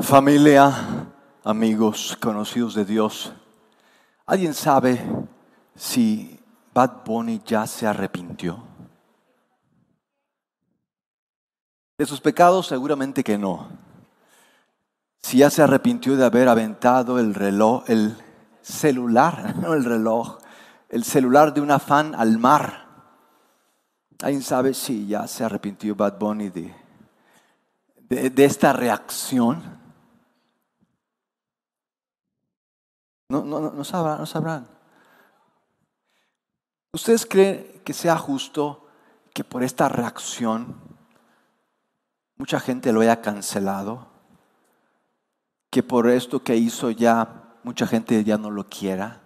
Familia, amigos, conocidos de Dios, ¿alguien sabe si Bad Bunny ya se arrepintió? De sus pecados seguramente que no. Si ya se arrepintió de haber aventado el reloj, el celular, no el reloj, el celular de una fan al mar. ¿Alguien sabe si ya se arrepintió Bad Bunny de, de, esta reacción? No, no, no, sabrán, no sabrán. ¿Ustedes creen que sea justo que por esta reacción mucha gente lo haya cancelado? Que por esto que hizo ya mucha gente ya no lo quiera.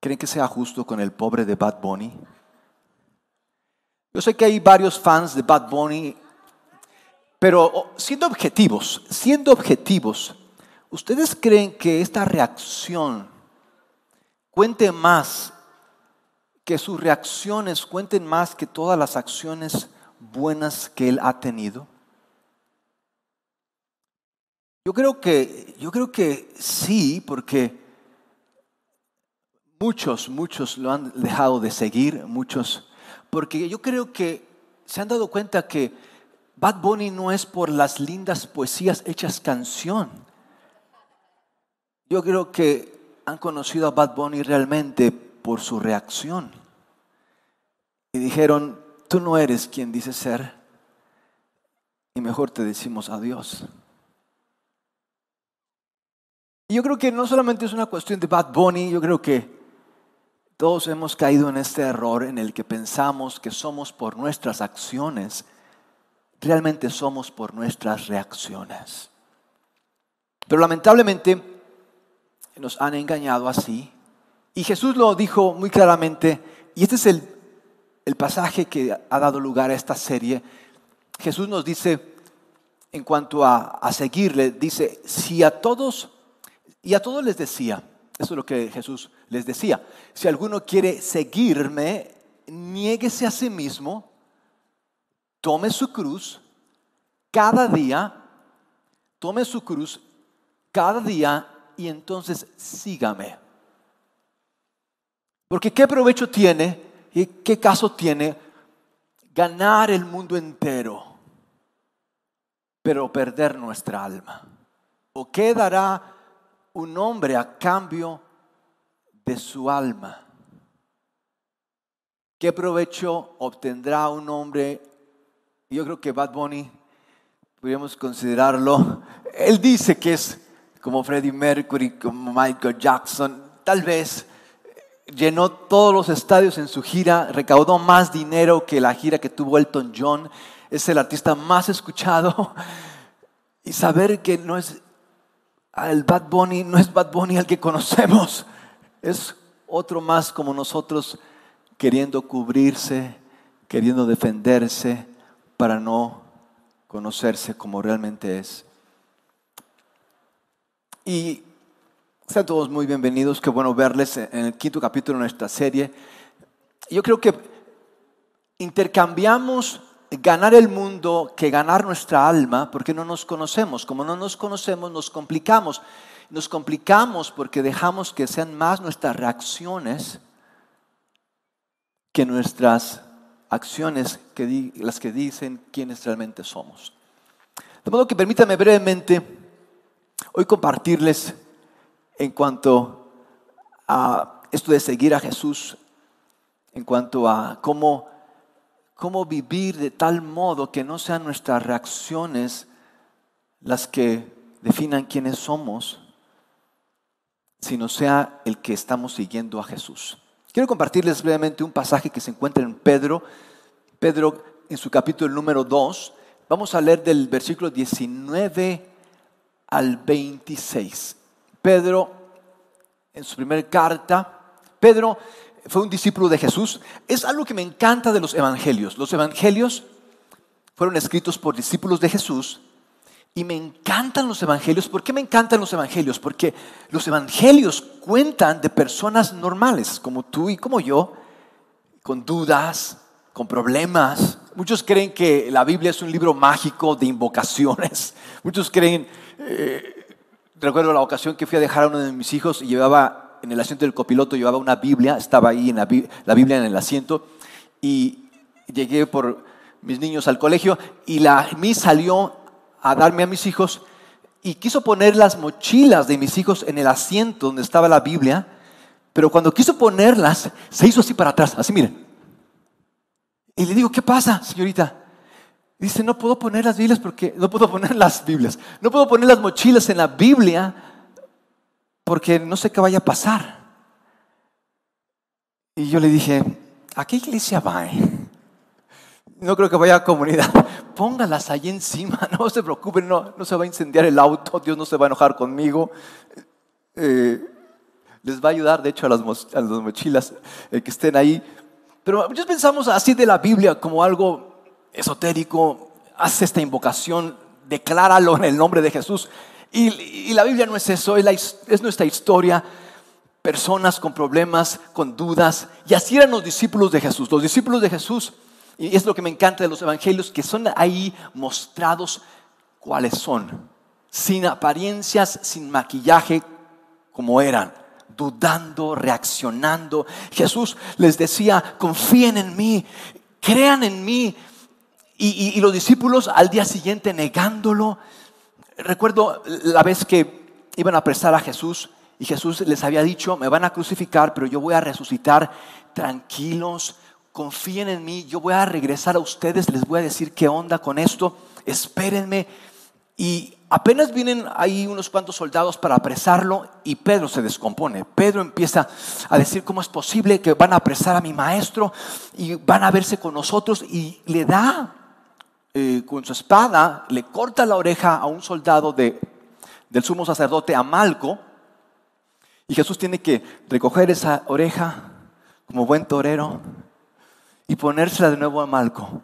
¿Creen que sea justo con el pobre de Bad Bunny? Yo sé que hay varios fans de Bad Bunny, pero siendo objetivos, siendo objetivos, ¿ustedes creen que esta reacción cuente más, que sus reacciones cuenten más que todas las acciones buenas que él ha tenido? Yo creo que, yo creo que sí, porque muchos, muchos lo han dejado de seguir, muchos, porque yo creo que se han dado cuenta que Bad Bunny no es por las lindas poesías hechas canción. Yo creo que han conocido a Bad Bunny realmente por su reacción. Y dijeron, tú no eres quien dices ser, y mejor te decimos adiós. Y yo creo que no solamente es una cuestión de Bad Bunny, yo creo que todos hemos caído en este error en el que pensamos que somos por nuestras acciones, realmente somos por nuestras reacciones. Pero lamentablemente nos han engañado así. Y Jesús lo dijo muy claramente, y este es el, pasaje que ha dado lugar a esta serie. Jesús nos dice, en cuanto a, a seguirle, dice, si a todos y a todos les decía, eso es lo que Jesús les decía, si alguno quiere seguirme, niéguese a sí mismo, tome su cruz cada día, tome su cruz cada día y entonces sígame. Porque ¿qué provecho tiene y qué caso tiene ganar el mundo entero, pero perder nuestra alma? ¿O qué dará un hombre a cambio de su alma. ¿Qué provecho obtendrá un hombre? Yo creo que Bad Bunny, podríamos considerarlo, él dice que es como Freddie Mercury, como Michael Jackson, tal vez llenó todos los estadios en su gira, recaudó más dinero que la gira que tuvo Elton John, es el artista más escuchado. Y saber que no es el Bad Bunny no es Bad Bunny al que conocemos, es otro más como nosotros queriendo cubrirse, queriendo defenderse para no conocerse como realmente es. Y sean todos muy bienvenidos, qué bueno verles en el quinto capítulo de nuestra serie. Yo creo que intercambiamos ganar el mundo que ganar nuestra alma, porque no nos conocemos. Como no nos conocemos, nos complicamos. Nos complicamos porque dejamos que sean más nuestras reacciones que nuestras acciones, que las que dicen quiénes realmente somos. De modo que permítanme brevemente hoy compartirles en cuanto a esto de seguir a Jesús, en cuanto a cómo cómo vivir de tal modo que no sean nuestras reacciones las que definan quiénes somos, sino sea el que estamos siguiendo a Jesús. Quiero compartirles brevemente un pasaje que se encuentra en Pedro, Pedro en su capítulo número 2. Vamos a leer del versículo 19 al 26. Pedro, en su primera carta, Pedro fue un discípulo de Jesús. Es algo que me encanta de los evangelios. Los evangelios fueron escritos por discípulos de Jesús y me encantan los evangelios. ¿Por qué me encantan los evangelios? Porque los evangelios cuentan de personas normales, como tú y como yo, con dudas, con problemas, Muchos creen que la Biblia es un libro mágico de invocaciones. Muchos creen, eh, recuerdo la ocasión que fui a dejar a uno de mis hijos y llevaba en el asiento del copiloto, llevaba una Biblia, estaba ahí en la, Biblia en el asiento y llegué por mis niños al colegio y la mí salió a darme a mis hijos y quiso poner las mochilas de mis hijos en el asiento donde estaba la Biblia, pero cuando quiso ponerlas, se hizo así para atrás, así miren. Y le digo, ¿qué pasa, señorita? Dice, no puedo poner las Biblias porque no puedo poner las Biblias, no puedo poner las mochilas en la Biblia porque no sé qué vaya a pasar. Y yo le dije, ¿a qué iglesia va? Eh? No creo que vaya a comunidad. Póngalas ahí encima, no se preocupen, no, se va a incendiar el auto, Dios no se va a enojar conmigo. Eh, les va a ayudar, de hecho, a las, mochilas eh, que estén ahí. Pero muchos pensamos así de la Biblia como algo esotérico. Haz esta invocación, decláralo en el nombre de Jesús. Y, la Biblia no es eso, es nuestra historia personas con problemas, con dudas. Y así eran los discípulos de Jesús. Los discípulos de Jesús y es lo que me encanta de los evangelios, que son ahí mostrados cuáles son, sin apariencias, sin maquillaje, como eran, dudando, reaccionando. Jesús les decía, confíen en mí, crean en mí. Y, y los discípulos al día siguiente negándolo. Recuerdo la vez que iban a apresar a Jesús y Jesús les había dicho, me van a crucificar, pero yo voy a resucitar tranquilos, confíen en mí, yo voy a regresar a ustedes, les voy a decir qué onda con esto, espérenme. Y apenas vienen ahí unos cuantos soldados para apresarlo y Pedro se descompone. Pedro empieza a decir cómo es posible que van a apresar a mi maestro y van a verse con nosotros y le da eh, con su espada, le corta la oreja a un soldado de, del sumo sacerdote Amalco y Jesús tiene que recoger esa oreja como buen torero y ponérsela de nuevo a Malco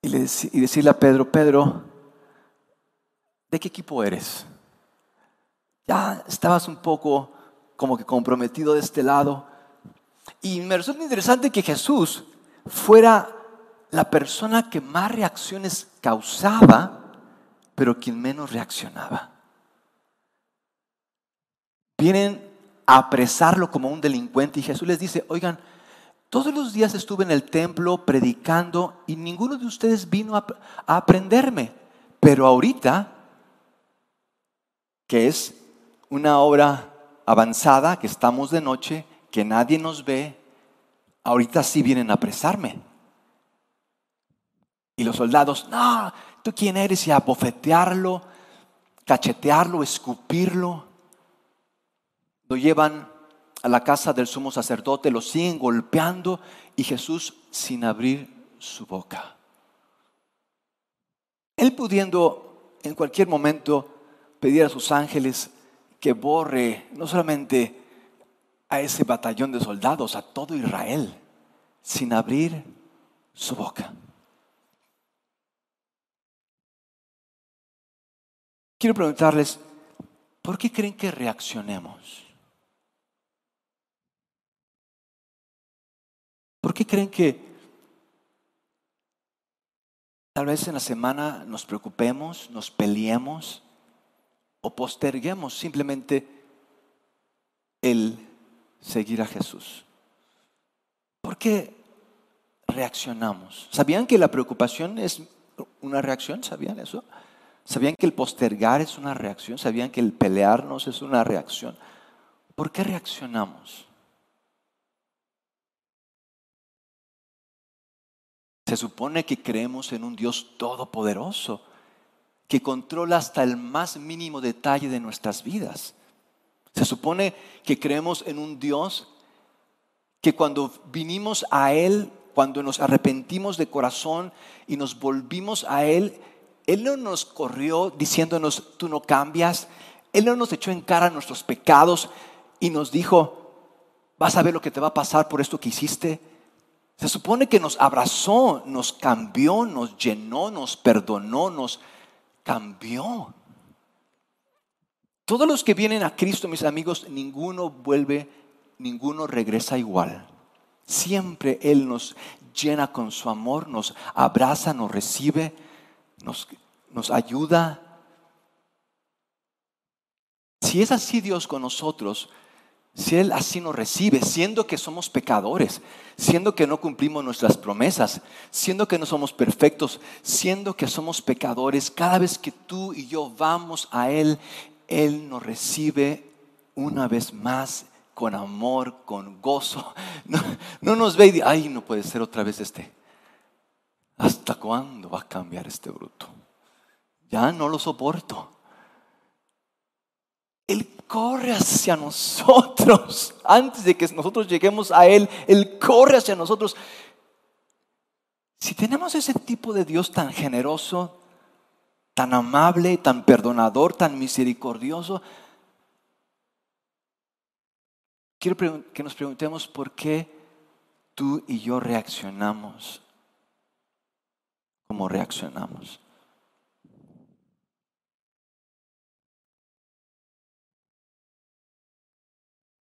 y, decirle a Pedro, Pedro, ¿de qué equipo eres? Ya estabas un poco como que comprometido de este lado. Y me resulta interesante que Jesús fuera la persona que más reacciones causaba, pero quien menos reaccionaba. Vienen a apresarlo como un delincuente y Jesús les dice, oigan, todos los días estuve en el templo predicando y ninguno de ustedes vino a, aprenderme. Pero ahorita, que es una obra avanzada, que estamos de noche, que nadie nos ve, ahorita sí vienen a apresarme. Y los soldados, no, ¿tú quién eres? Y a bofetearlo, cachetearlo, escupirlo. Lo llevan a la casa del sumo sacerdote, lo siguen golpeando y Jesús sin abrir su boca. Él pudiendo en cualquier momento pedir a sus ángeles que borre no solamente a ese batallón de soldados, a todo Israel, sin abrir su boca. Quiero preguntarles, ¿por qué creen que reaccionemos? ¿Por qué creen que tal vez en la semana nos preocupemos, nos peleemos o posterguemos simplemente el seguir a Jesús? ¿Por qué reaccionamos? ¿Sabían que la preocupación es una reacción? ¿Sabían eso? ¿Sabían que el postergar es una reacción? ¿Sabían que el pelearnos es una reacción? ¿Por qué reaccionamos? Se supone que creemos en un Dios todopoderoso, que controla hasta el más mínimo detalle de nuestras vidas. Se supone que creemos en un Dios que cuando vinimos a Él, cuando nos arrepentimos de corazón y nos volvimos a Él, Él no nos corrió diciéndonos, tú no cambias. Él no nos echó en cara nuestros pecados y nos dijo, vas a ver lo que te va a pasar por esto que hiciste. Se supone que nos abrazó, nos cambió, nos llenó, nos perdonó, nos cambió. Todos los que vienen a Cristo, mis amigos, ninguno vuelve, ninguno regresa igual. Siempre Él nos llena con su amor, nos abraza, nos recibe, nos, nos ayuda. Si es así Dios con nosotros, si Él así nos recibe, siendo que somos pecadores, siendo que no cumplimos nuestras promesas, siendo que no somos perfectos, siendo que somos pecadores, cada vez que tú y yo vamos a Él, Él nos recibe una vez más con amor, con gozo. No, nos ve y dice, ay, no puede ser otra vez este. ¿Hasta cuándo va a cambiar este bruto? Ya no lo soporto. Él corre hacia nosotros. Antes de que nosotros lleguemos a Él, Él corre hacia nosotros. Si tenemos ese tipo de Dios tan generoso, tan amable, tan perdonador, tan misericordioso, quiero que nos preguntemos por qué tú y yo reaccionamos como reaccionamos.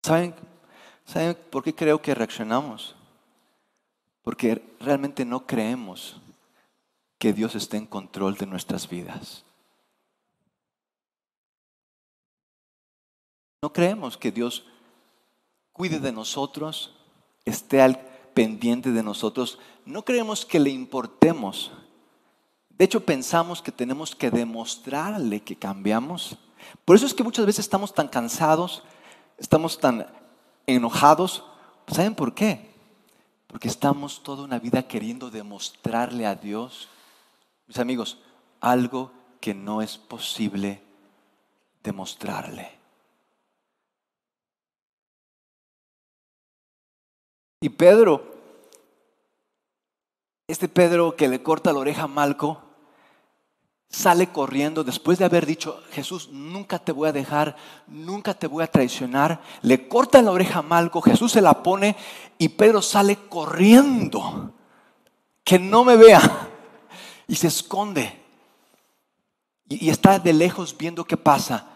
¿Saben, ¿Saben por qué creo que reaccionamos? Porque realmente no creemos que Dios esté en control de nuestras vidas. No creemos que Dios cuide de nosotros, esté al pendiente de nosotros. No creemos que le importemos. De hecho, pensamos que tenemos que demostrarle que cambiamos. Por eso es que muchas veces estamos tan cansados, estamos tan enojados, ¿saben por qué? Porque estamos toda una vida queriendo demostrarle a Dios, mis amigos, algo que no es posible demostrarle. Y Pedro, este Pedro que le corta la oreja a Malco, sale corriendo después de haber dicho, Jesús, nunca te voy a dejar, nunca te voy a traicionar. Le corta la oreja a Malco, Jesús se la pone y Pedro sale corriendo, que no me vea, y se esconde. Y, está de lejos viendo qué pasa.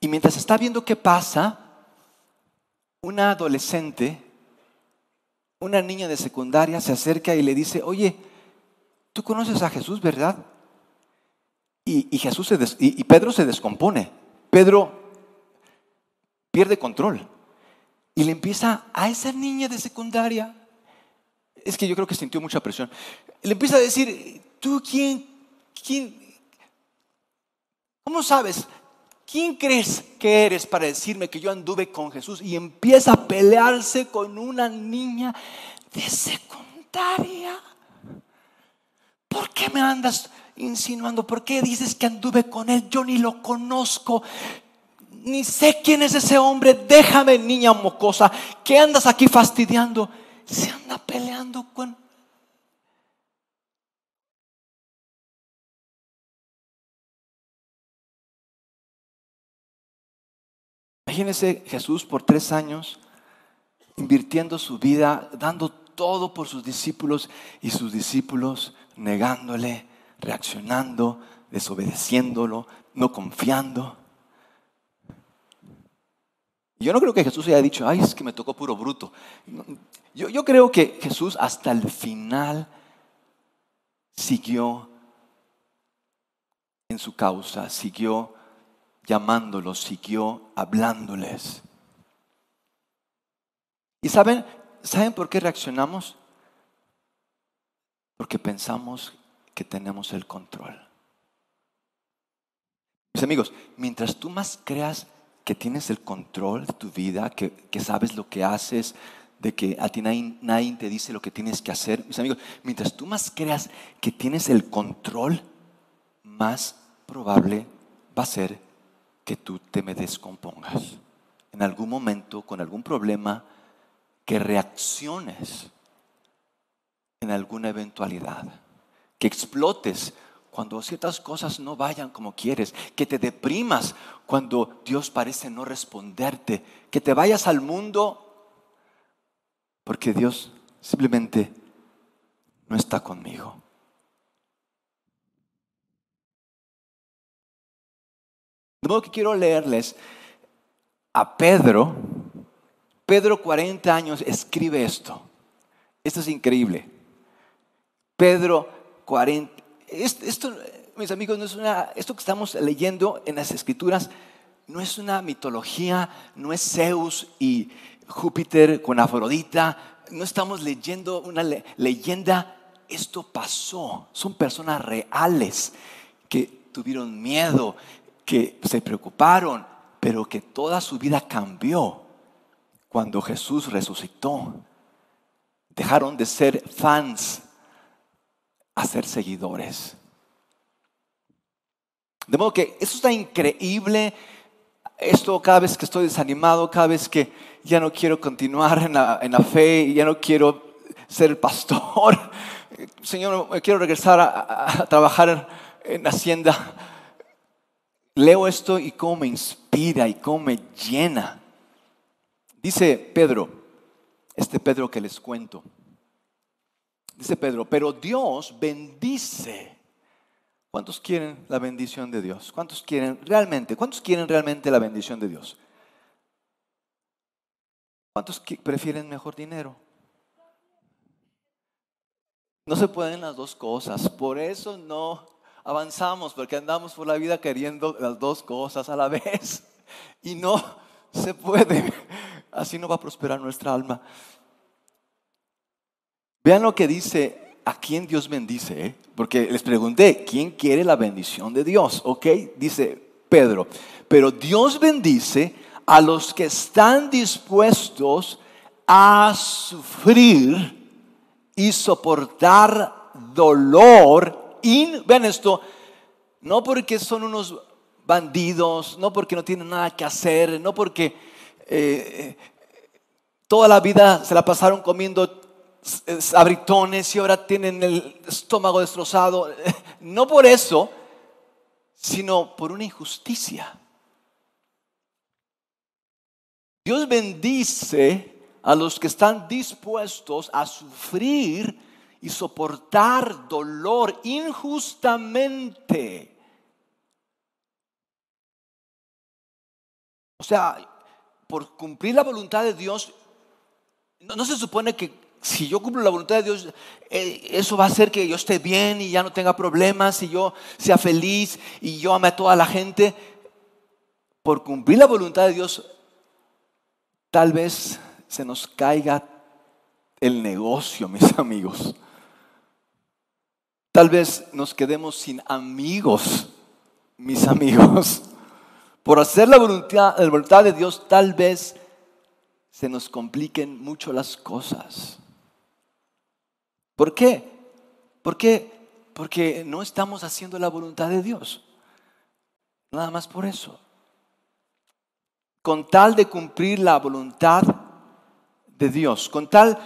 Y mientras está viendo qué pasa, una adolescente, una niña de secundaria se acerca y le dice, oye, tú conoces a Jesús, ¿verdad? Y, Jesús se y, Pedro se descompone. Pedro pierde control. Y le empieza a esa niña de secundaria, es que yo creo que sintió mucha presión, le empieza a decir, ¿tú quién, quién, cómo sabes? ¿Quién crees que eres para decirme que yo anduve con Jesús? Y empieza a pelearse con una niña de secundaria. ¿Por qué me andas insinuando, ¿por qué dices que anduve con él? Yo ni lo conozco, ni sé quién es ese hombre. Déjame, niña mocosa, ¿qué andas aquí fastidiando? Se anda peleando con... Imagínese Jesús por tres años invirtiendo su vida, dando todo por sus discípulos y sus discípulos negándole, reaccionando, desobedeciéndolo, no confiando. Yo no creo que Jesús haya dicho, ay, es que me tocó puro bruto. Yo, yo creo que Jesús hasta el final siguió en su causa, siguió llamándolos, siguió hablándoles. ¿Y saben, saben por qué reaccionamos? Porque pensamos que tenemos el control. Mis amigos, mientras tú más creas que tienes el control de tu vida, que, sabes lo que haces, de que a ti nadie, nadie, te dice lo que tienes que hacer, mis amigos, mientras tú más creas que tienes el control, más probable va a ser que tú te me descompongas. En algún momento, con algún problema, que reacciones en alguna eventualidad que explotes cuando ciertas cosas no vayan como quieres, que te deprimas cuando Dios parece no responderte, que te vayas al mundo porque Dios simplemente no está conmigo. De modo que quiero leerles a Pedro. Pedro, 40 años, escribe esto. Esto es increíble. Pedro 40. Esto, mis amigos, no es una, esto que estamos leyendo en las escrituras no es una mitología, no es Zeus y Júpiter con Afrodita, no estamos leyendo una leyenda, esto pasó, son personas reales que tuvieron miedo, que se preocuparon, pero que toda su vida cambió cuando Jesús resucitó. Dejaron de ser fans a ser seguidores. De modo que eso está increíble. Esto cada vez que estoy desanimado, cada vez que ya no quiero continuar en la, fe, ya no quiero ser el pastor. Señor, quiero regresar a, trabajar en, Hacienda. Leo esto y cómo me inspira y cómo me llena. Dice Pedro, este Pedro que les cuento. Dice Pedro, pero Dios bendice ¿Cuántos quieren la bendición de Dios? ¿Cuántos quieren realmente? ¿Cuántos quieren realmente la bendición de Dios? ¿Cuántos prefieren mejor dinero? No se pueden las dos cosas. Por eso no avanzamos, porque andamos por la vida queriendo las dos cosas a la vez. Y no se puede. Así no va a prosperar nuestra alma. Vean lo que dice a quién Dios bendice, ¿eh? porque les pregunté, ¿quién quiere la bendición de Dios? ¿Ok? Dice Pedro, pero Dios bendice a los que están dispuestos a sufrir y soportar dolor. Y, ven esto, no porque son unos bandidos, no porque no tienen nada que hacer, no porque eh, toda la vida se la pasaron comiendo abritones y ahora tienen el estómago destrozado. No por eso, sino por una injusticia. Dios bendice a los que están dispuestos a sufrir y soportar dolor injustamente. O sea, por cumplir la voluntad de Dios, no, se supone que si yo cumplo la voluntad de Dios, eh, eso va a hacer que yo esté bien y ya no tenga problemas y yo sea feliz y yo ame a toda la gente. Por cumplir la voluntad de Dios, tal vez se nos caiga el negocio, mis amigos. Tal vez nos quedemos sin amigos, mis amigos. Por hacer la voluntad, la voluntad de Dios, tal vez se nos compliquen mucho las cosas. ¿Por qué? ¿Por qué? Porque no estamos haciendo la voluntad de Dios. Nada más por eso. Con tal de cumplir la voluntad de Dios, con tal,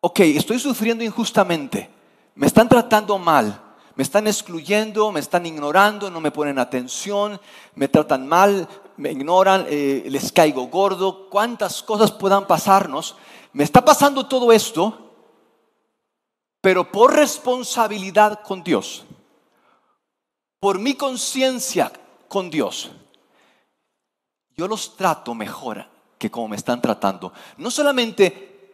ok, estoy sufriendo injustamente, me están tratando mal, me están excluyendo, me están ignorando, no me ponen atención, me tratan mal, me ignoran, eh, les caigo gordo, cuántas cosas puedan pasarnos. Me está pasando todo esto pero por responsabilidad con Dios, por mi conciencia con Dios, yo los trato mejor que como me están tratando. No solamente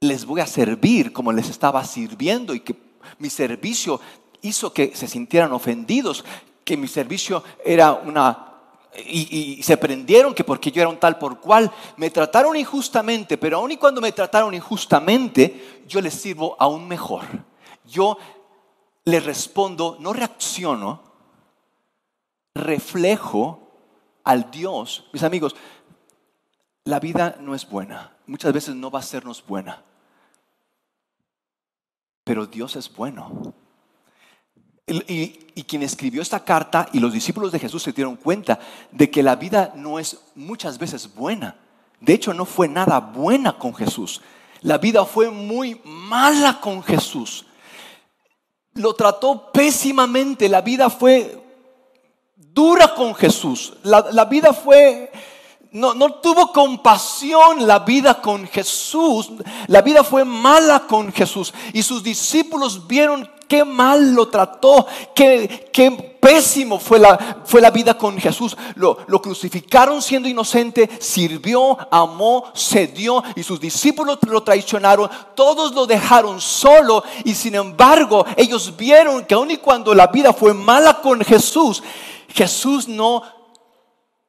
les voy a servir como les estaba sirviendo y que mi servicio hizo que se sintieran ofendidos, que mi servicio era una y, se prendieron que porque yo era un tal por cual, me trataron injustamente, pero aun y cuando me trataron injustamente, yo les sirvo aún mejor. Yo les respondo, no reacciono, reflejo al Dios. Mis amigos, la vida no es buena, muchas veces no va a sernos buena, pero Dios es bueno. Y, quien escribió esta carta y los discípulos de Jesús se dieron cuenta de que la vida no es muchas veces buena. De hecho, no fue nada buena con Jesús. La vida fue muy mala con Jesús. Lo trató pésimamente. La vida fue dura con Jesús. La, la vida fue no, no, tuvo compasión la vida con Jesús. La vida fue mala con Jesús. Y sus discípulos vieron qué mal lo trató, qué, qué pésimo fue la, fue la vida con Jesús. Lo, lo crucificaron siendo inocente, sirvió, amó, cedió y sus discípulos lo traicionaron. Todos lo dejaron solo y sin embargo ellos vieron que aun y cuando la vida fue mala con Jesús, Jesús no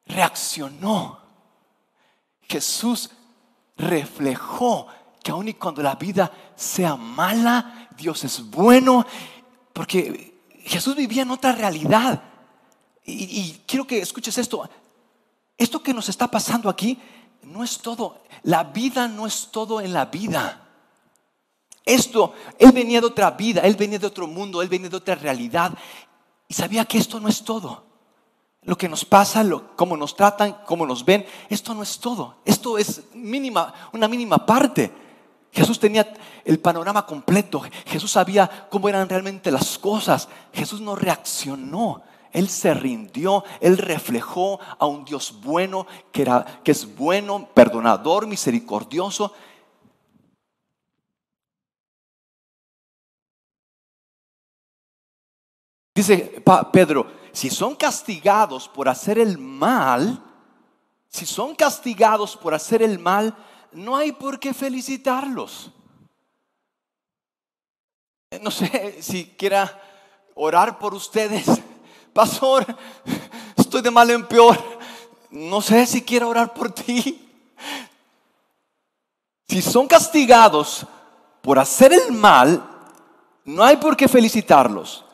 reaccionó. Jesús reflejó que aun y cuando la vida sea mala, Dios es bueno, porque Jesús vivía en otra realidad. Y, quiero que escuches esto. Esto que nos está pasando aquí no es todo. La vida no es todo en la vida. Esto, Él venía de otra vida, Él venía de otro mundo, Él venía de otra realidad. Y sabía que esto no es todo. Lo que nos pasa, lo, cómo nos tratan, cómo nos ven, esto no es todo. Esto es mínima, una mínima parte. Jesús tenía el panorama completo. Jesús sabía cómo eran realmente las cosas. Jesús no reaccionó. Él se rindió, él reflejó a un Dios bueno, que, era, que es bueno, perdonador, misericordioso. Dice Pedro, si son castigados por hacer el mal, si son castigados por hacer el mal, no hay por qué felicitarlos. No sé si quiera orar por ustedes. Pastor, estoy de mal en peor. No sé si quiero orar por ti. Si son castigados por hacer el mal, no hay por qué felicitarlos.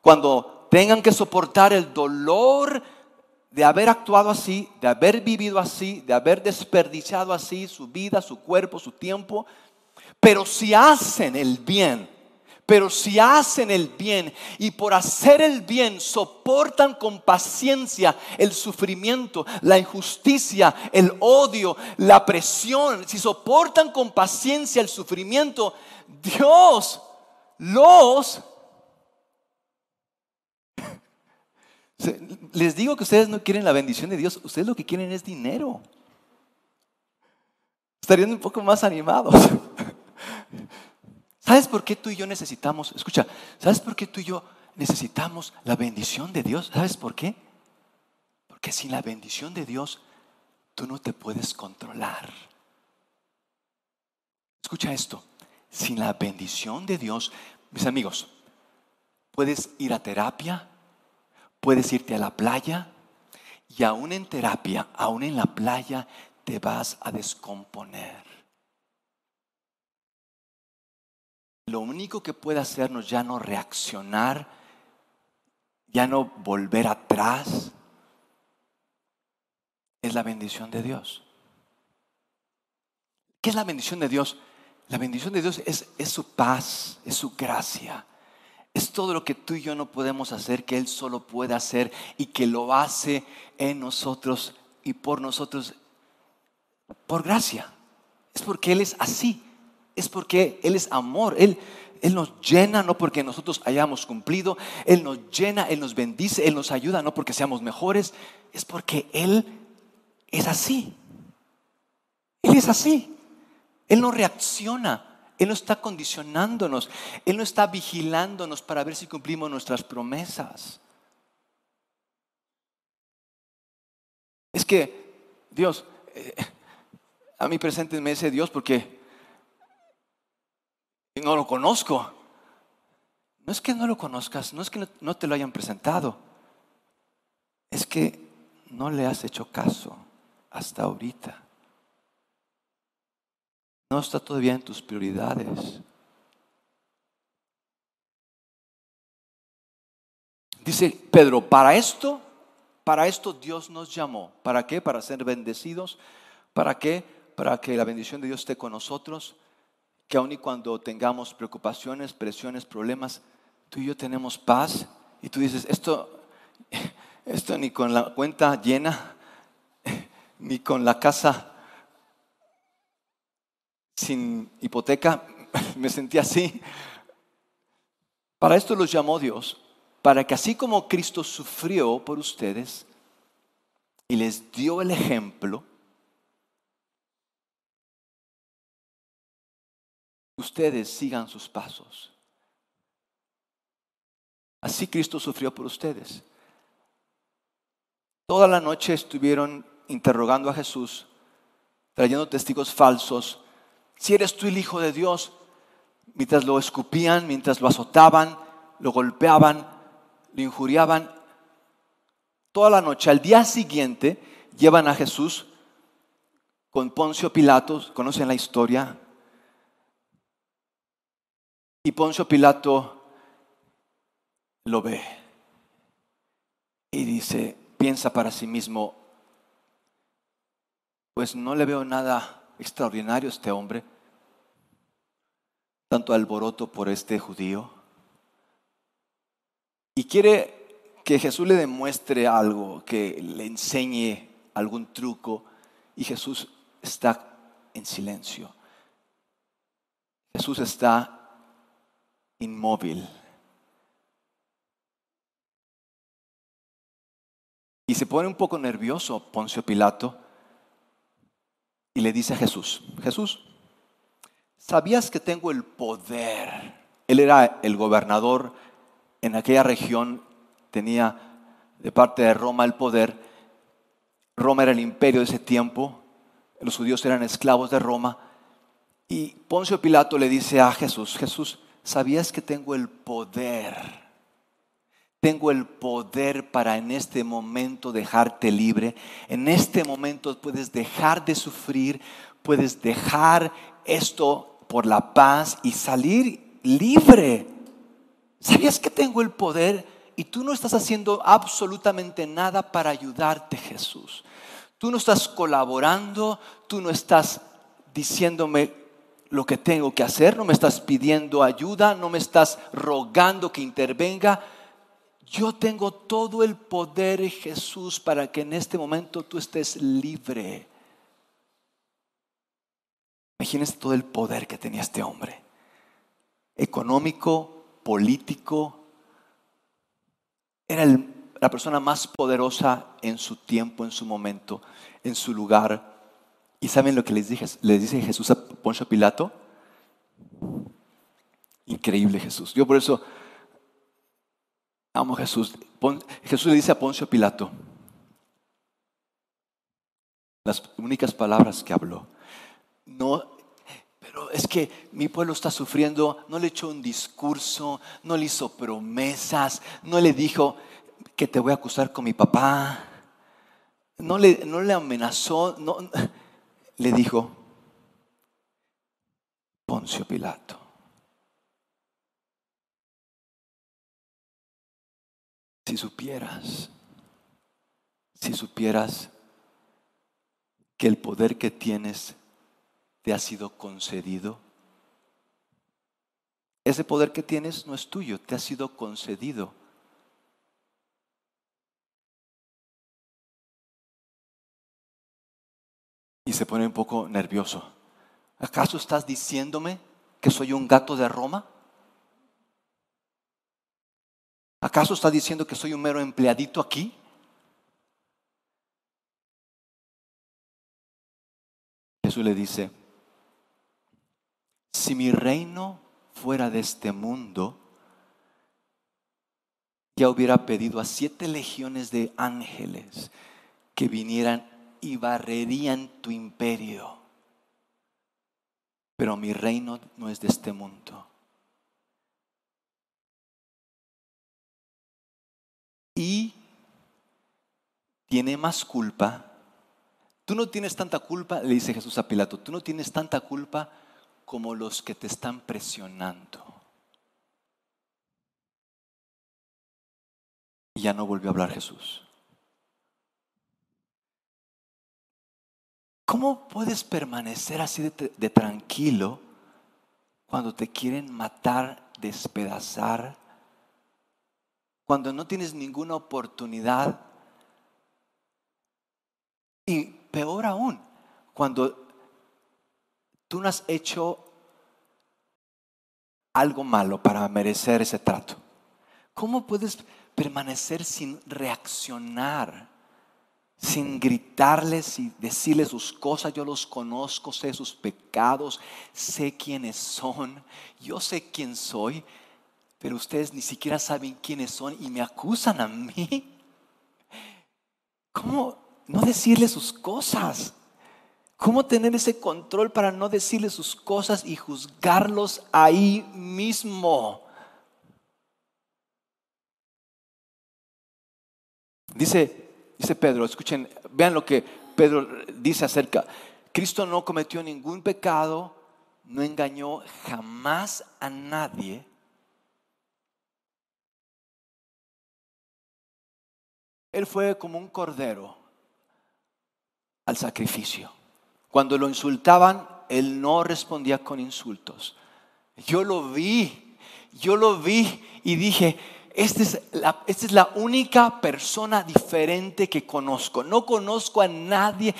Cuando tengan que soportar el dolor de haber actuado así, de haber vivido así, de haber desperdiciado así su vida, su cuerpo, su tiempo. Pero si hacen el bien, pero si hacen el bien y por hacer el bien soportan con paciencia el sufrimiento, la injusticia, el odio, la presión, si soportan con paciencia el sufrimiento, Dios los Les digo que ustedes no quieren la bendición de Dios, ustedes lo que quieren es dinero. Estarían un poco más animados. ¿Sabes por qué tú y yo necesitamos, escucha, ¿sabes por qué tú y yo necesitamos la bendición de Dios? ¿Sabes por qué? Porque sin la bendición de Dios, tú no te puedes controlar. Escucha esto, sin la bendición de Dios, mis amigos, puedes ir a terapia, Puedes irte a la playa y aún en terapia, aún en la playa, te vas a descomponer. Lo único que puede hacernos ya no reaccionar, ya no volver atrás, es la bendición de Dios. ¿Qué es la bendición de Dios? La bendición de Dios es, es su paz, es su gracia, es todo lo que tú y yo no podemos hacer, que Él solo puede hacer y que lo hace en nosotros y por nosotros, por gracia. Es porque Él es así, es porque Él es amor, Él, Él nos llena no porque nosotros hayamos cumplido, Él nos llena, Él nos bendice, Él nos ayuda no porque seamos mejores, es porque Él es así. Él es así. Él no reacciona él no está condicionándonos, Él no está vigilándonos para ver si cumplimos nuestras promesas. Es que, Dios, eh, a mí presente me dice Dios porque no lo conozco. No es que no lo conozcas, no es que no te lo hayan presentado, es que no le has hecho caso hasta ahorita. No está todavía en tus prioridades. Dice Pedro, para esto, para esto Dios nos llamó. ¿Para qué? Para ser bendecidos. ¿Para qué? Para que la bendición de Dios esté con nosotros. Que aun y cuando tengamos preocupaciones, presiones, problemas, tú y yo tenemos paz. Y tú dices, esto, esto ni con la cuenta llena, ni con la casa sin hipoteca, me sentí así. Para esto los llamó Dios, para que así como Cristo sufrió por ustedes y les dio el ejemplo, ustedes sigan sus pasos. Así Cristo sufrió por ustedes. Toda la noche estuvieron interrogando a Jesús, trayendo testigos falsos. Si eres tú el Hijo de Dios, mientras lo escupían, mientras lo azotaban, lo golpeaban, lo injuriaban. Toda la noche, al día siguiente, llevan a Jesús con Poncio Pilato, conocen la historia. Y Poncio Pilato lo ve y dice, piensa para sí mismo, pues no le veo nada extraordinario este hombre, tanto alboroto por este judío. Y quiere que Jesús le demuestre algo, que le enseñe algún truco, y Jesús está en silencio. Jesús está inmóvil. Y se pone un poco nervioso Poncio Pilato y le dice a Jesús, Jesús, ¿sabías que tengo el poder? Él era el gobernador en aquella región, tenía de parte de Roma el poder. Roma era el imperio de ese tiempo, los judíos eran esclavos de Roma. Y Poncio Pilato le dice a Jesús, Jesús, ¿sabías que tengo el poder? Tengo el poder para en este momento dejarte libre. En este momento puedes dejar de sufrir, puedes dejar esto por la paz y salir libre. ¿Sabías que tengo el poder? Y tú no estás haciendo absolutamente nada para ayudarte, Jesús. Tú no estás colaborando, tú no estás diciéndome lo que tengo que hacer, no me estás pidiendo ayuda, no me estás rogando que intervenga yo tengo todo el poder, Jesús, para que en este momento tú estés libre. Imagínense todo el poder que tenía este hombre. Económico, político. Era la persona más poderosa en su tiempo, en su momento, en su lugar. ¿Y saben lo que les, dije, les dice Jesús a Poncio Pilato? Increíble Jesús. Yo por eso Amo Jesús. Jesús le dice a Poncio Pilato las únicas palabras que habló. No, pero es que mi pueblo está sufriendo. No le echó un discurso, no le hizo promesas, no le dijo que te voy a acusar con mi papá. No le, no le amenazó, no, le dijo, Poncio Pilato. Si supieras, si supieras que el poder que tienes te ha sido concedido, ese poder que tienes no es tuyo, te ha sido concedido. Y se pone un poco nervioso. ¿Acaso estás diciéndome que soy un gato de Roma? ¿Acaso está diciendo que soy un mero empleadito aquí? Jesús le dice, si mi reino fuera de este mundo, ya hubiera pedido a siete legiones de ángeles que vinieran y barrerían tu imperio. Pero mi reino no es de este mundo. Y tiene más culpa. Tú no tienes tanta culpa, le dice Jesús a Pilato, tú no tienes tanta culpa como los que te están presionando. Y ya no volvió a hablar Jesús. ¿Cómo puedes permanecer así de, de tranquilo cuando te quieren matar, despedazar, cuando no tienes ninguna oportunidad. Y peor aún, cuando tú no has hecho algo malo para merecer ese trato. ¿Cómo puedes permanecer sin reaccionar? Sin gritarles y decirles sus cosas, yo los conozco, sé sus pecados, sé quiénes son, yo sé quién soy, pero ustedes ni siquiera saben quiénes son y me acusan a mí. ¿cómo no decirle sus cosas? ¿Cómo tener ese control para no decirle sus cosas y juzgarlos ahí mismo? Dice, dice Pedro, escuchen, vean lo que Pedro dice acerca. Cristo no cometió ningún pecado, no engañó jamás a nadie. Él fue como un cordero al sacrificio. Cuando lo insultaban, él no respondía con insultos. Yo lo vi, yo lo vi y dije, esta es, la, es la única persona diferente que conozco. No conozco a nadie.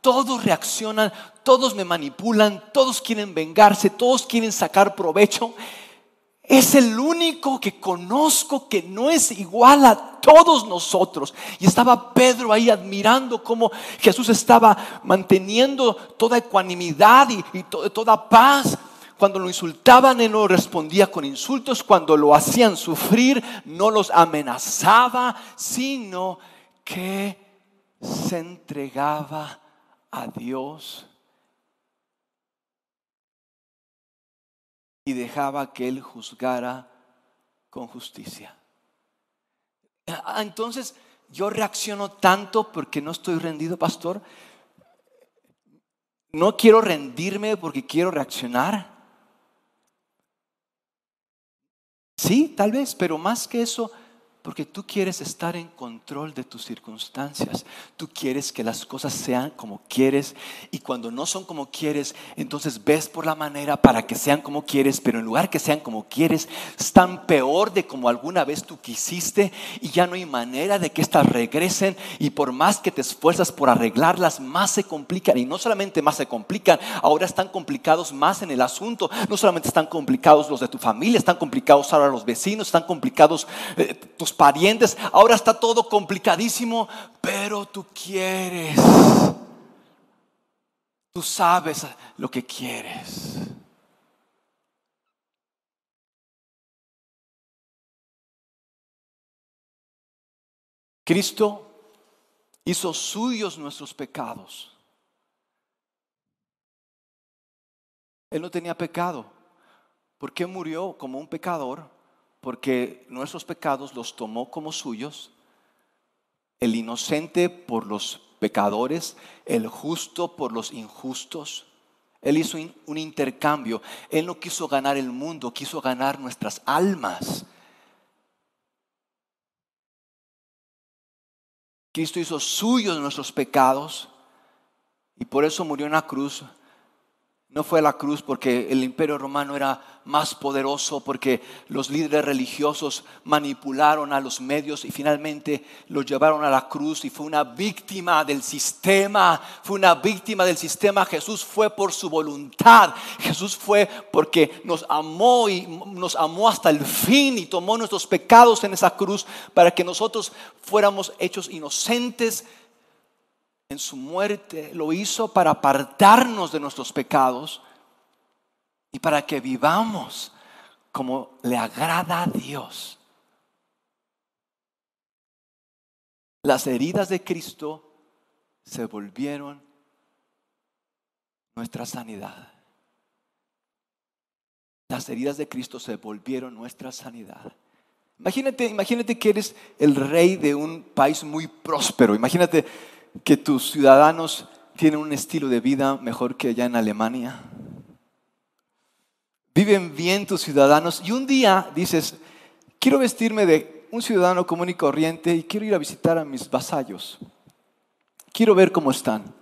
Todos reaccionan, todos me manipulan, todos quieren vengarse, todos quieren sacar provecho. Es el único que conozco que no es igual a todos nosotros. Y estaba Pedro ahí admirando cómo Jesús estaba manteniendo toda ecuanimidad y, toda paz. Cuando lo insultaban, él no respondía con insultos. Cuando lo hacían sufrir, no los amenazaba, sino que se entregaba a Dios y dejaba que Él juzgara con justicia. Ah, entonces yo reacciono tanto porque no estoy rendido, pastor. No quiero rendirme porque quiero reaccionar. Sí, tal vez, pero más que eso, porque tú quieres estar en control de tus circunstancias. Tú quieres que las cosas sean como quieres. Y cuando no son como quieres, entonces ves por la manera para que sean como quieres. Pero en lugar que sean como quieres, están peor de como alguna vez tú quisiste. Y ya no hay manera de que éstas regresen. Y por más que te esfuerzas por arreglarlas, más se complican. Y no solamente más se complican, ahora están complicados más en el asunto. No solamente están complicados los de tu familia, están complicados ahora los vecinos, están complicados eh, tus parientes, ahora está todo complicadísimo, pero tú quieres. Tú sabes lo que quieres. Cristo hizo suyos nuestros pecados. Él no tenía pecado. ¿Por qué murió como un pecador? Porque nuestros pecados los tomó como suyos, el inocente por los pecadores, el justo por los injustos. Él hizo un intercambio. Él no quiso ganar el mundo, quiso ganar nuestras almas. Cristo hizo suyos nuestros pecados y por eso murió en la cruz no fue a la cruz porque el imperio romano era más poderoso, porque los líderes religiosos manipularon a los medios y finalmente lo llevaron a la cruz y fue una víctima del sistema, fue una víctima del sistema. Jesús fue por su voluntad, Jesús fue porque nos amó y nos amó hasta el fin y tomó nuestros pecados en esa cruz para que nosotros fuéramos hechos inocentes en su muerte lo hizo para apartarnos de nuestros pecados y para que vivamos como le agrada a Dios. Las heridas de Cristo se volvieron nuestra sanidad. Las heridas de Cristo se volvieron nuestra sanidad. Imagínate, imagínate que eres el rey de un país muy próspero. Imagínate que tus ciudadanos tienen un estilo de vida mejor que allá en Alemania? Viven bien tus ciudadanos y un día dices, quiero vestirme de un ciudadano común y corriente y quiero ir a visitar a mis vasallos. Quiero ver cómo están.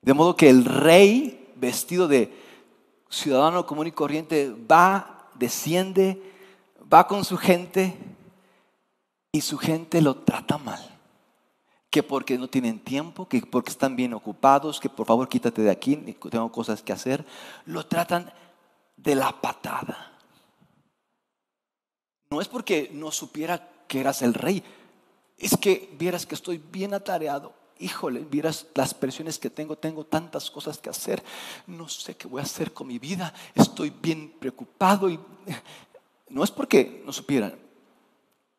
De modo que el rey vestido de ciudadano común y corriente va, desciende, va con su gente y su gente lo trata mal que porque no tienen tiempo, que porque están bien ocupados, que por favor quítate de aquí, tengo cosas que hacer, lo tratan de la patada. No es porque no supiera que eras el rey, es que vieras que estoy bien atareado. Híjole, vieras las presiones que tengo, tengo tantas cosas que hacer, no sé qué voy a hacer con mi vida, estoy bien preocupado y no es porque no supieran.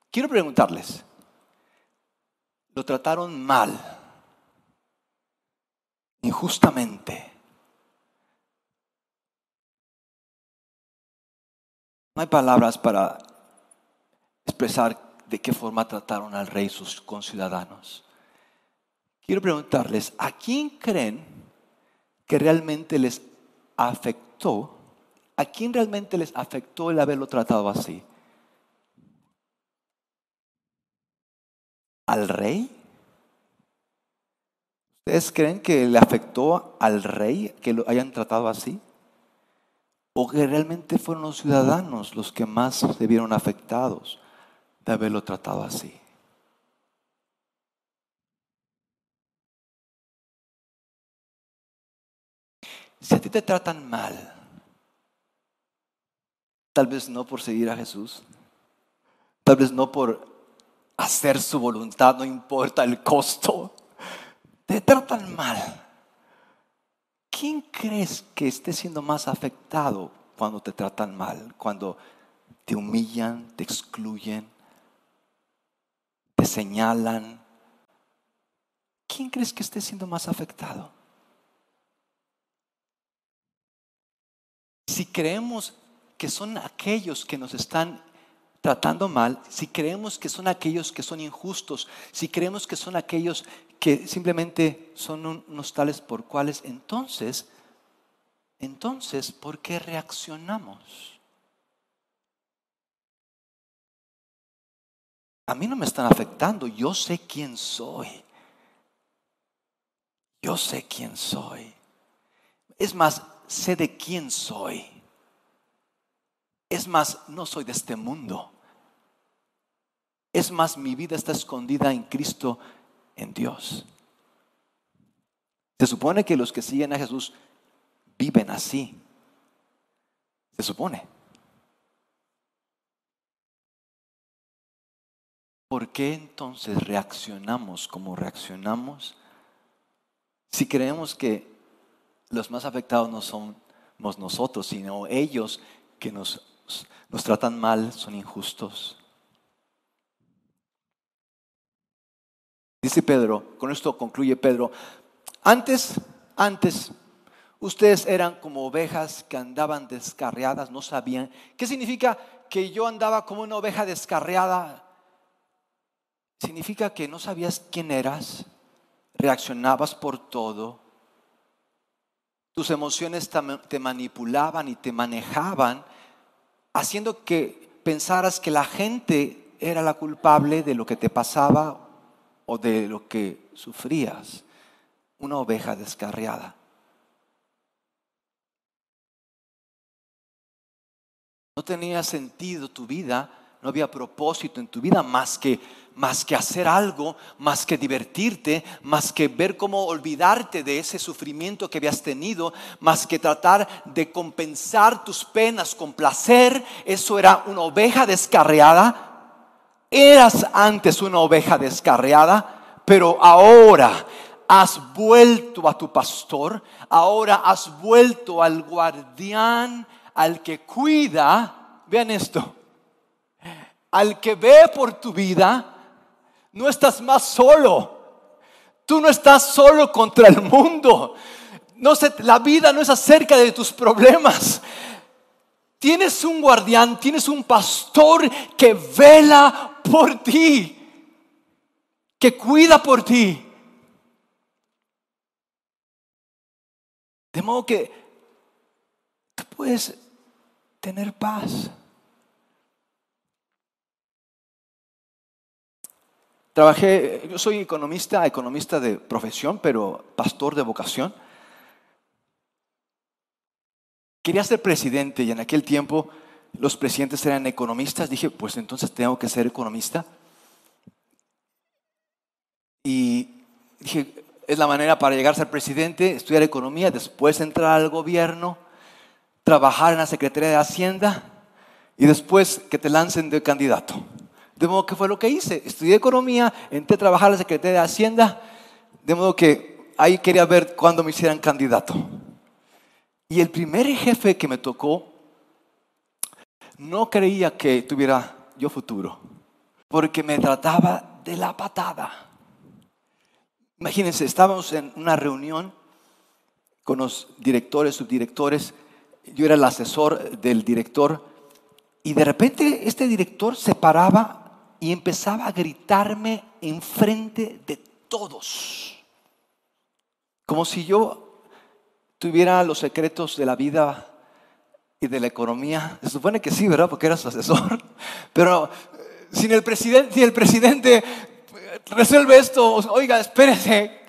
Quiero preguntarles, lo trataron mal. injustamente. No hay palabras para expresar de qué forma trataron al rey sus conciudadanos. Quiero preguntarles, ¿a quién creen que realmente les afectó? ¿A quién realmente les afectó el haberlo tratado así? ¿Al rey? ¿Ustedes creen que le afectó al rey que lo hayan tratado así? ¿O que realmente fueron los ciudadanos los que más se vieron afectados de haberlo tratado así? Si a ti te tratan mal, tal vez no por seguir a Jesús, tal vez no por hacer su voluntad, no importa el costo, te tratan mal. ¿Quién crees que esté siendo más afectado cuando te tratan mal? Cuando te humillan, te excluyen, te señalan. ¿Quién crees que esté siendo más afectado? si creemos que son aquellos que nos están tratando mal, si creemos que son aquellos que son injustos, si creemos que son aquellos que simplemente son unos tales por cuales, entonces, entonces, ¿por qué reaccionamos? A mí no me están afectando, yo sé quién soy. Yo sé quién soy. Es más, sé de quién soy. Es más, no soy de este mundo. Es más, mi vida está escondida en Cristo, en Dios. Se supone que los que siguen a Jesús viven así. Se supone. ¿Por qué entonces reaccionamos como reaccionamos si creemos que los más afectados no somos nosotros, sino ellos que nos, nos tratan mal, son injustos. Dice Pedro, con esto concluye Pedro, antes, antes, ustedes eran como ovejas que andaban descarriadas, no sabían. ¿Qué significa que yo andaba como una oveja descarriada? Significa que no sabías quién eras, reaccionabas por todo tus emociones te manipulaban y te manejaban, haciendo que pensaras que la gente era la culpable de lo que te pasaba o de lo que sufrías. Una oveja descarriada. No tenía sentido tu vida, no había propósito en tu vida más que más que hacer algo, más que divertirte, más que ver cómo olvidarte de ese sufrimiento que habías tenido, más que tratar de compensar tus penas con placer, eso era una oveja descarriada. Eras antes una oveja descarriada, pero ahora has vuelto a tu pastor, ahora has vuelto al guardián, al que cuida, vean esto, al que ve por tu vida, no estás más solo. Tú no estás solo contra el mundo. No la vida no es acerca de tus problemas. Tienes un guardián, tienes un pastor que vela por ti, que cuida por ti. De modo que tú puedes tener paz. Trabajé, yo soy economista, economista de profesión, pero pastor de vocación. Quería ser presidente y en aquel tiempo los presidentes eran economistas. Dije, pues entonces tengo que ser economista. Y dije, es la manera para llegar a ser presidente, estudiar economía, después entrar al gobierno, trabajar en la Secretaría de Hacienda y después que te lancen de candidato. De modo que fue lo que hice. Estudié economía, entré a trabajar en la Secretaría de Hacienda, de modo que ahí quería ver cuándo me hicieran candidato. Y el primer jefe que me tocó no creía que tuviera yo futuro, porque me trataba de la patada. Imagínense, estábamos en una reunión con los directores, subdirectores. Yo era el asesor del director y de repente este director se paraba y empezaba a gritarme enfrente de todos. Como si yo tuviera los secretos de la vida y de la economía. Se supone que sí, ¿verdad? Porque era su asesor. Pero eh, sin el presidente, si el presidente resuelve esto, oiga, espérese.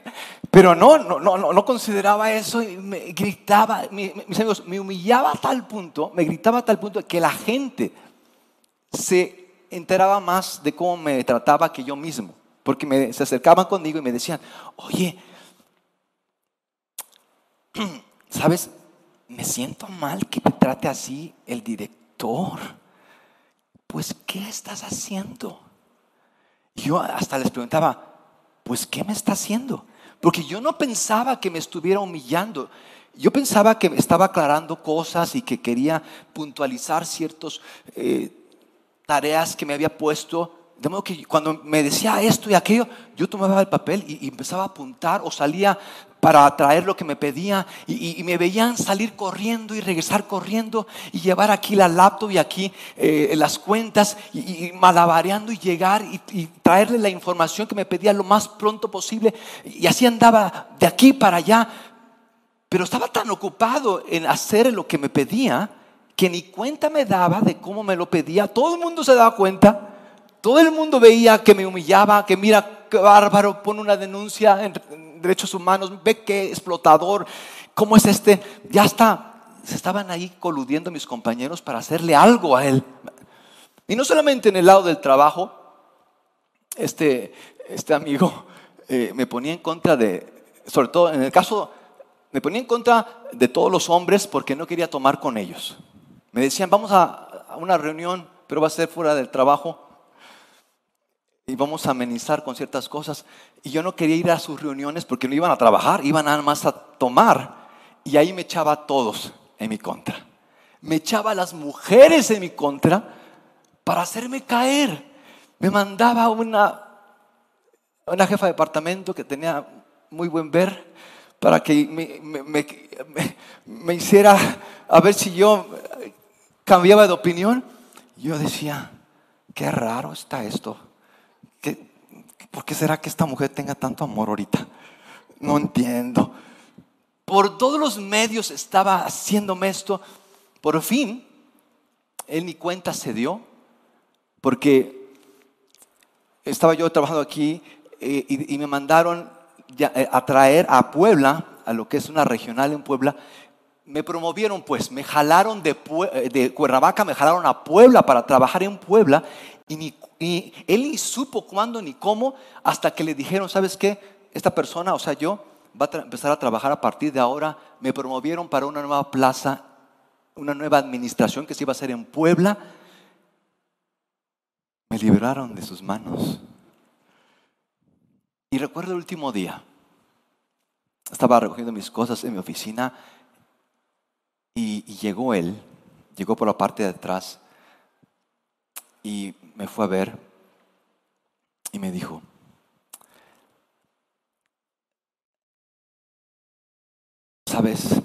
Pero no, no, no, no consideraba eso y me gritaba, mis amigos, me humillaba a tal punto, me gritaba a tal punto que la gente se enteraba más de cómo me trataba que yo mismo. Porque me, se acercaban conmigo y me decían, oye, ¿sabes? Me siento mal que te trate así el director. Pues, ¿qué estás haciendo? Yo hasta les preguntaba, pues, ¿qué me está haciendo? Porque yo no pensaba que me estuviera humillando. Yo pensaba que estaba aclarando cosas y que quería puntualizar ciertas eh, tareas que me había puesto de modo que cuando me decía esto y aquello, yo tomaba el papel y, empezaba a apuntar o salía para traer lo que me pedía y, me veían salir corriendo y regresar corriendo y llevar aquí la laptop y aquí eh, las cuentas y, malabareando y llegar y, traerle la información que me pedía lo más pronto posible y así andaba de aquí para allá. Pero estaba tan ocupado en hacer lo que me pedía que ni cuenta me daba de cómo me lo pedía. Todo el mundo se daba cuenta todo el mundo veía que me humillaba, que mira, qué bárbaro, pone una denuncia en derechos humanos, ve qué explotador, cómo es este. Ya está, se estaban ahí coludiendo mis compañeros para hacerle algo a él. Y no solamente en el lado del trabajo, este, este amigo eh, me ponía en contra de, sobre todo en el caso, me ponía en contra de todos los hombres porque no quería tomar con ellos. Me decían, vamos a, una reunión, pero va a ser fuera del trabajo y vamos a amenizar con ciertas cosas. Y yo no quería ir a sus reuniones porque no iban a trabajar, iban nada más a tomar. Y ahí me echaba a todos en mi contra. Me echaba a las mujeres en mi contra para hacerme caer. Me mandaba una, una jefa de departamento que tenía muy buen ver para que me hiciera a ver si yo cambiaba de opinión. Yo decía, qué raro está esto ¿Por qué será que esta mujer tenga tanto amor ahorita? No entiendo. Por todos los medios estaba haciéndome esto. Por fin, él ni cuenta se dio, porque estaba yo trabajando aquí eh, y, me mandaron eh, a traer a Puebla, a lo que es una regional en Puebla. Me promovieron pues, me jalaron de, eh, de Cuernavaca, me jalaron a Puebla para trabajar en Puebla y ni él ni supo cuándo ni cómo hasta que le dijeron, ¿sabes qué? Esta persona, o sea, yo, va a empezar a trabajar a partir de ahora. Me promovieron para una nueva plaza, una nueva administración que se iba a hacer en Puebla. Me liberaron de sus manos. Y recuerdo el último día. Estaba recogiendo mis cosas en mi oficina y, llegó él, llegó por la parte de atrás y me fue a ver y me dijo, sabes,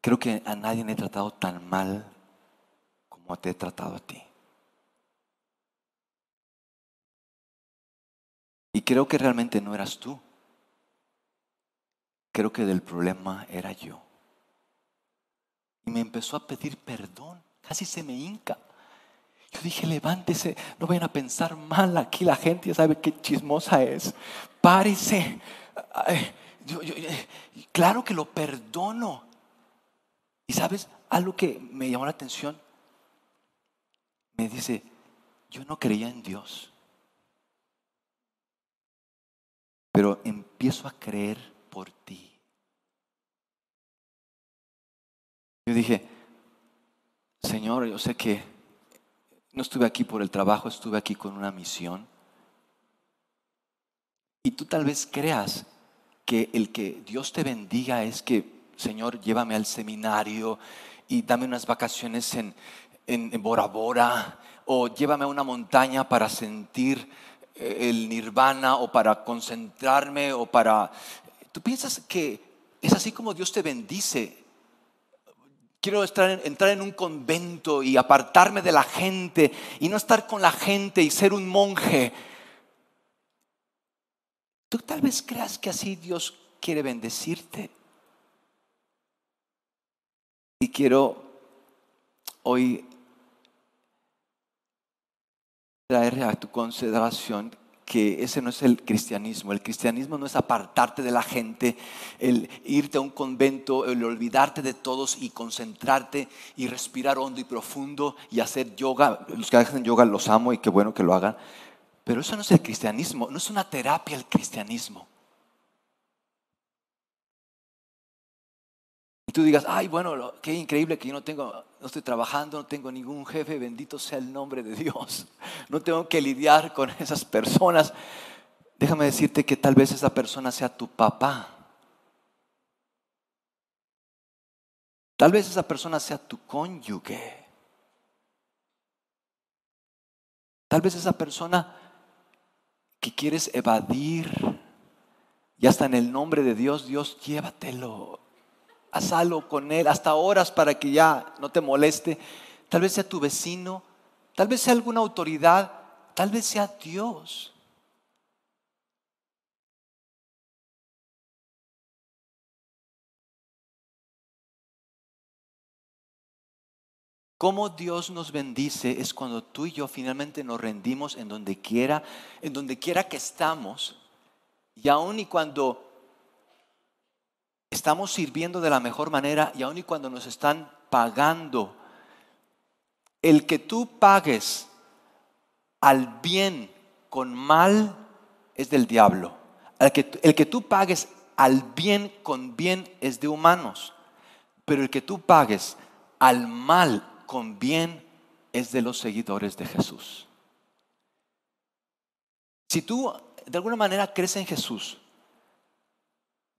creo que a nadie me he tratado tan mal como te he tratado a ti. Y creo que realmente no eras tú. Creo que del problema era yo. Y me empezó a pedir perdón. Casi se me hinca. Yo dije, levántese, no vayan a pensar mal aquí, la gente ya sabe qué chismosa es. Párese. claro que lo perdono. Y sabes, algo que me llamó la atención, me dice, yo no creía en Dios, pero empiezo a creer por ti. Yo dije, Señor, yo sé que no estuve aquí por el trabajo, estuve aquí con una misión. Y tú tal vez creas que el que Dios te bendiga es que, Señor, llévame al seminario y dame unas vacaciones en, en, Bora Bora o llévame a una montaña para sentir eh, el nirvana o para concentrarme o para... Tú piensas que es así como Dios te bendice. Quiero entrar en un convento y apartarme de la gente y no estar con la gente y ser un monje. Tú tal vez creas que así Dios quiere bendecirte. Y quiero hoy traer a tu consideración que ese no es el cristianismo. El cristianismo no es apartarte de la gente, el irte a un convento, el olvidarte de todos y concentrarte y respirar hondo y profundo y hacer yoga. Los que hacen yoga los amo y qué bueno que lo hagan. Pero eso no es el cristianismo, no es una terapia el cristianismo. Y tú digas, ay, bueno, qué increíble que yo no tengo, no estoy trabajando, no tengo ningún jefe, bendito sea el nombre de Dios. No tengo que lidiar con esas personas. Déjame decirte que tal vez esa persona sea tu papá. Tal vez esa persona sea tu cónyuge. Tal vez esa persona que quieres evadir, y hasta en el nombre de Dios, Dios, llévatelo haz algo con él, hasta horas para que ya no te moleste. Tal vez sea tu vecino, tal vez sea alguna autoridad, tal vez sea Dios. Cómo Dios nos bendice es cuando tú y yo finalmente nos rendimos en donde quiera, en donde quiera que estamos, y aun y cuando estamos sirviendo de la mejor manera y aun y cuando nos están pagando, el que tú pagues al bien con mal es del diablo. El que, el que tú pagues al bien con bien es de humanos. Pero el que tú pagues al mal con bien es de los seguidores de Jesús. Si tú de alguna manera crees en Jesús,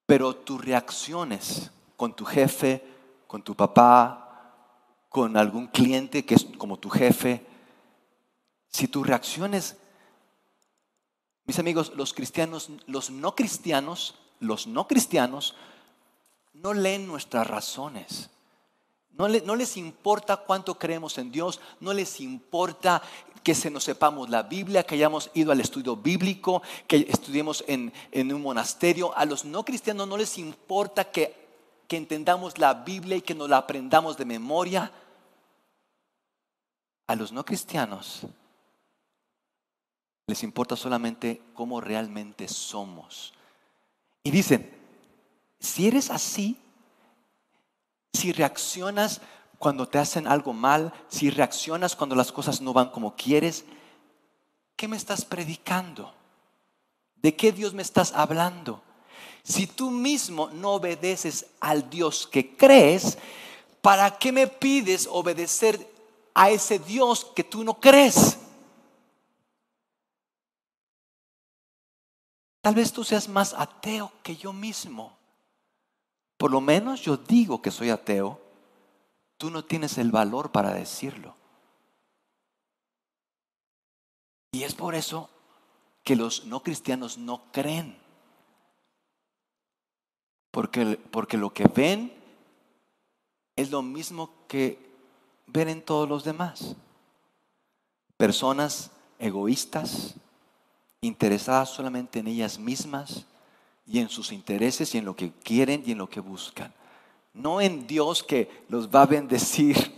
pero tus reacciones con tu jefe, con tu papá, con algún cliente que es como tu jefe, si tus reacciones, mis amigos, los cristianos, los no cristianos, los no cristianos, no leen nuestras razones. No, les importa cuánto creemos en Dios, no les importa que se nos sepamos la Biblia, que hayamos ido al estudio bíblico, que estudiemos en, un monasterio. A los no cristianos no les importa que, que entendamos la Biblia y que nos la aprendamos de memoria. A los no cristianos les importa solamente cómo realmente somos. Y dicen, si eres así, si reaccionas cuando te hacen algo mal, si reaccionas cuando las cosas no van como quieres, ¿qué me estás predicando? ¿De qué Dios me estás hablando? Si tú mismo no obedeces al Dios que crees, ¿para qué me pides obedecer a ese Dios que tú no crees? Tal vez tú seas más ateo que yo mismo. Por lo menos yo digo que soy ateo Tú no tienes el valor para decirlo. Y es por eso que los no cristianos no creen. Porque, porque lo que ven es lo mismo que ven en todos los demás. Personas egoístas, interesadas solamente en ellas mismas y en sus intereses y en lo que quieren y en lo que buscan no en Dios que los va a bendecir,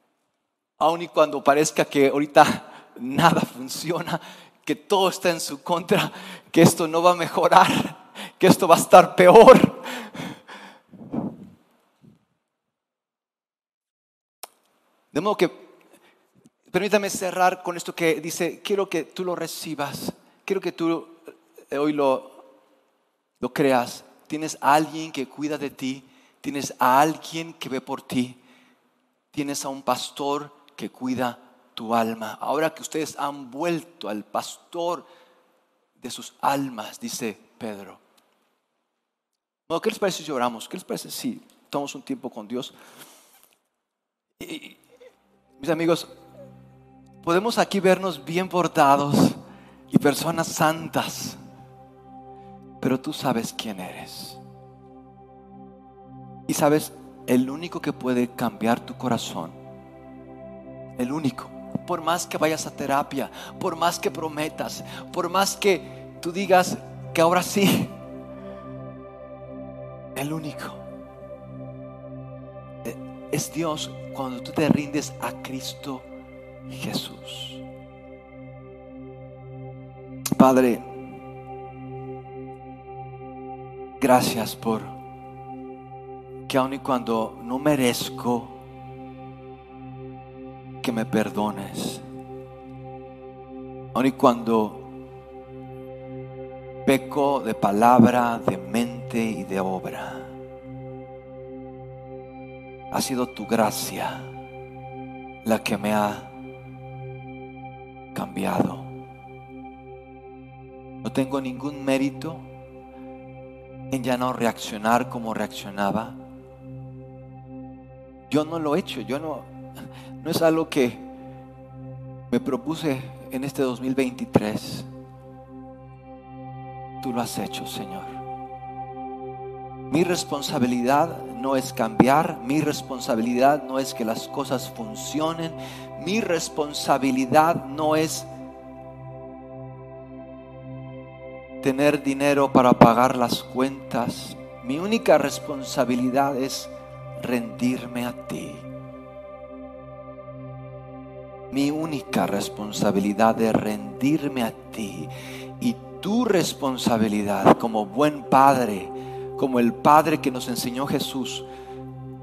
aun y cuando parezca que ahorita nada funciona, que todo está en su contra, que esto no va a mejorar, que esto va a estar peor. De modo que, permítame cerrar con esto que dice, quiero que tú lo recibas, quiero que tú eh, hoy lo, lo creas. Tienes a alguien que cuida de ti, Tienes a alguien que ve por ti. Tienes a un pastor que cuida tu alma. Ahora que ustedes han vuelto al pastor de sus almas, dice Pedro. ¿Qué les parece si oramos? ¿Qué les parece si tomamos un tiempo con Dios? mis amigos, podemos aquí vernos bien portados y personas santas, pero tú sabes quién eres. Y sabes, el único que puede cambiar tu corazón, el único, por más que vayas a terapia, por más que prometas, por más que tú digas que ahora sí, el único eh, es Dios cuando tú te rindes a Cristo Jesús. Padre, gracias por que aun y cuando no merezco que me perdones, aun y cuando peco de palabra, de mente y de obra, ha sido tu gracia la que me ha cambiado. No tengo ningún mérito ya no reaccionar como reaccionaba. Yo no lo he hecho, yo no, no es algo que me propuse en este 2023. Tú lo has hecho, Señor. Mi responsabilidad no es cambiar, mi responsabilidad no es que las cosas funcionen, mi responsabilidad no es tener dinero para pagar las cuentas. Mi única responsabilidad es rendirme a ti. Mi única responsabilidad es rendirme a ti. Y tu responsabilidad como buen padre, como el padre que nos enseñó Jesús,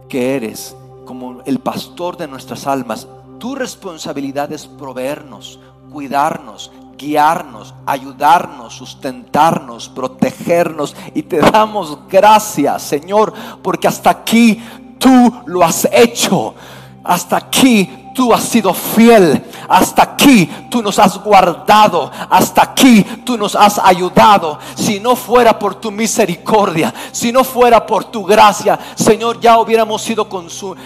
que eres, como el pastor de nuestras almas, tu responsabilidad es proveernos, cuidarnos, guiarnos, ayudarnos, sustentarnos, protegernos. Y te damos gracias, Señor, porque hasta aquí tú lo has hecho. Hasta aquí tú has sido fiel. Hasta aquí tú nos has guardado. Hasta aquí tú nos has ayudado. Si no fuera por tu misericordia, si no fuera por tu gracia, Señor, ya hubiéramos sido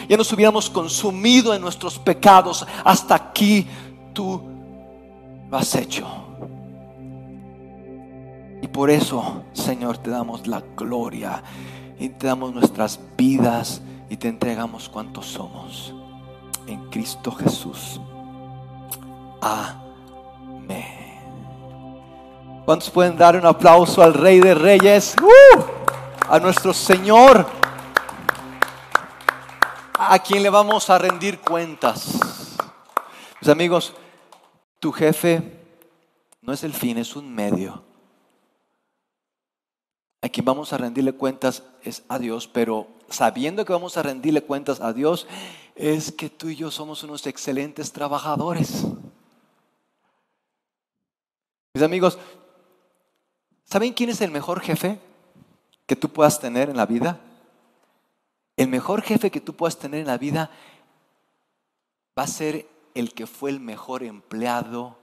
ya nos hubiéramos consumido en nuestros pecados. Hasta aquí tú has hecho. Y por eso, Señor, te damos la gloria y te damos nuestras vidas y te entregamos cuantos somos en Cristo Jesús. Amén. ¿Cuántos pueden dar un aplauso al Rey de Reyes? ¡Uh! A nuestro Señor, a quien le vamos a rendir cuentas. Mis amigos, tu jefe no es el fin, es un medio. A quien vamos a rendirle cuentas es a Dios, pero sabiendo que vamos a rendirle cuentas a Dios, es que tú y yo somos unos excelentes trabajadores. Mis amigos, ¿saben quién es el mejor jefe que tú puedas tener en la vida? El mejor jefe que tú puedas tener en la vida va a ser el que fue el mejor empleado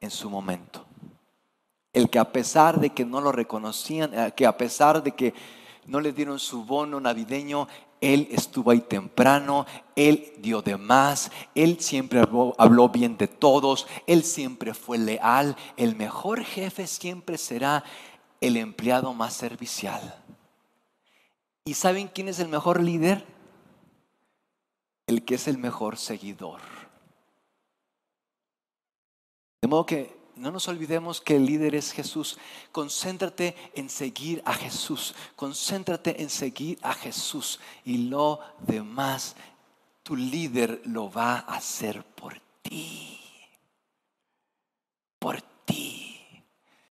en su momento. El que a pesar de que no lo reconocían, eh, que a pesar de que no le dieron su bono navideño, él estuvo ahí temprano, Él dio de más, Él siempre habló, bien de todos, Él siempre fue leal. El mejor jefe siempre será el empleado más servicial. ¿Y saben quién es el mejor líder? El que es el mejor seguidor. De modo que no nos olvidemos que el líder es Jesús. Concéntrate en seguir a Jesús. Concéntrate en seguir a Jesús. Y lo demás, tu líder lo va a hacer por ti. Por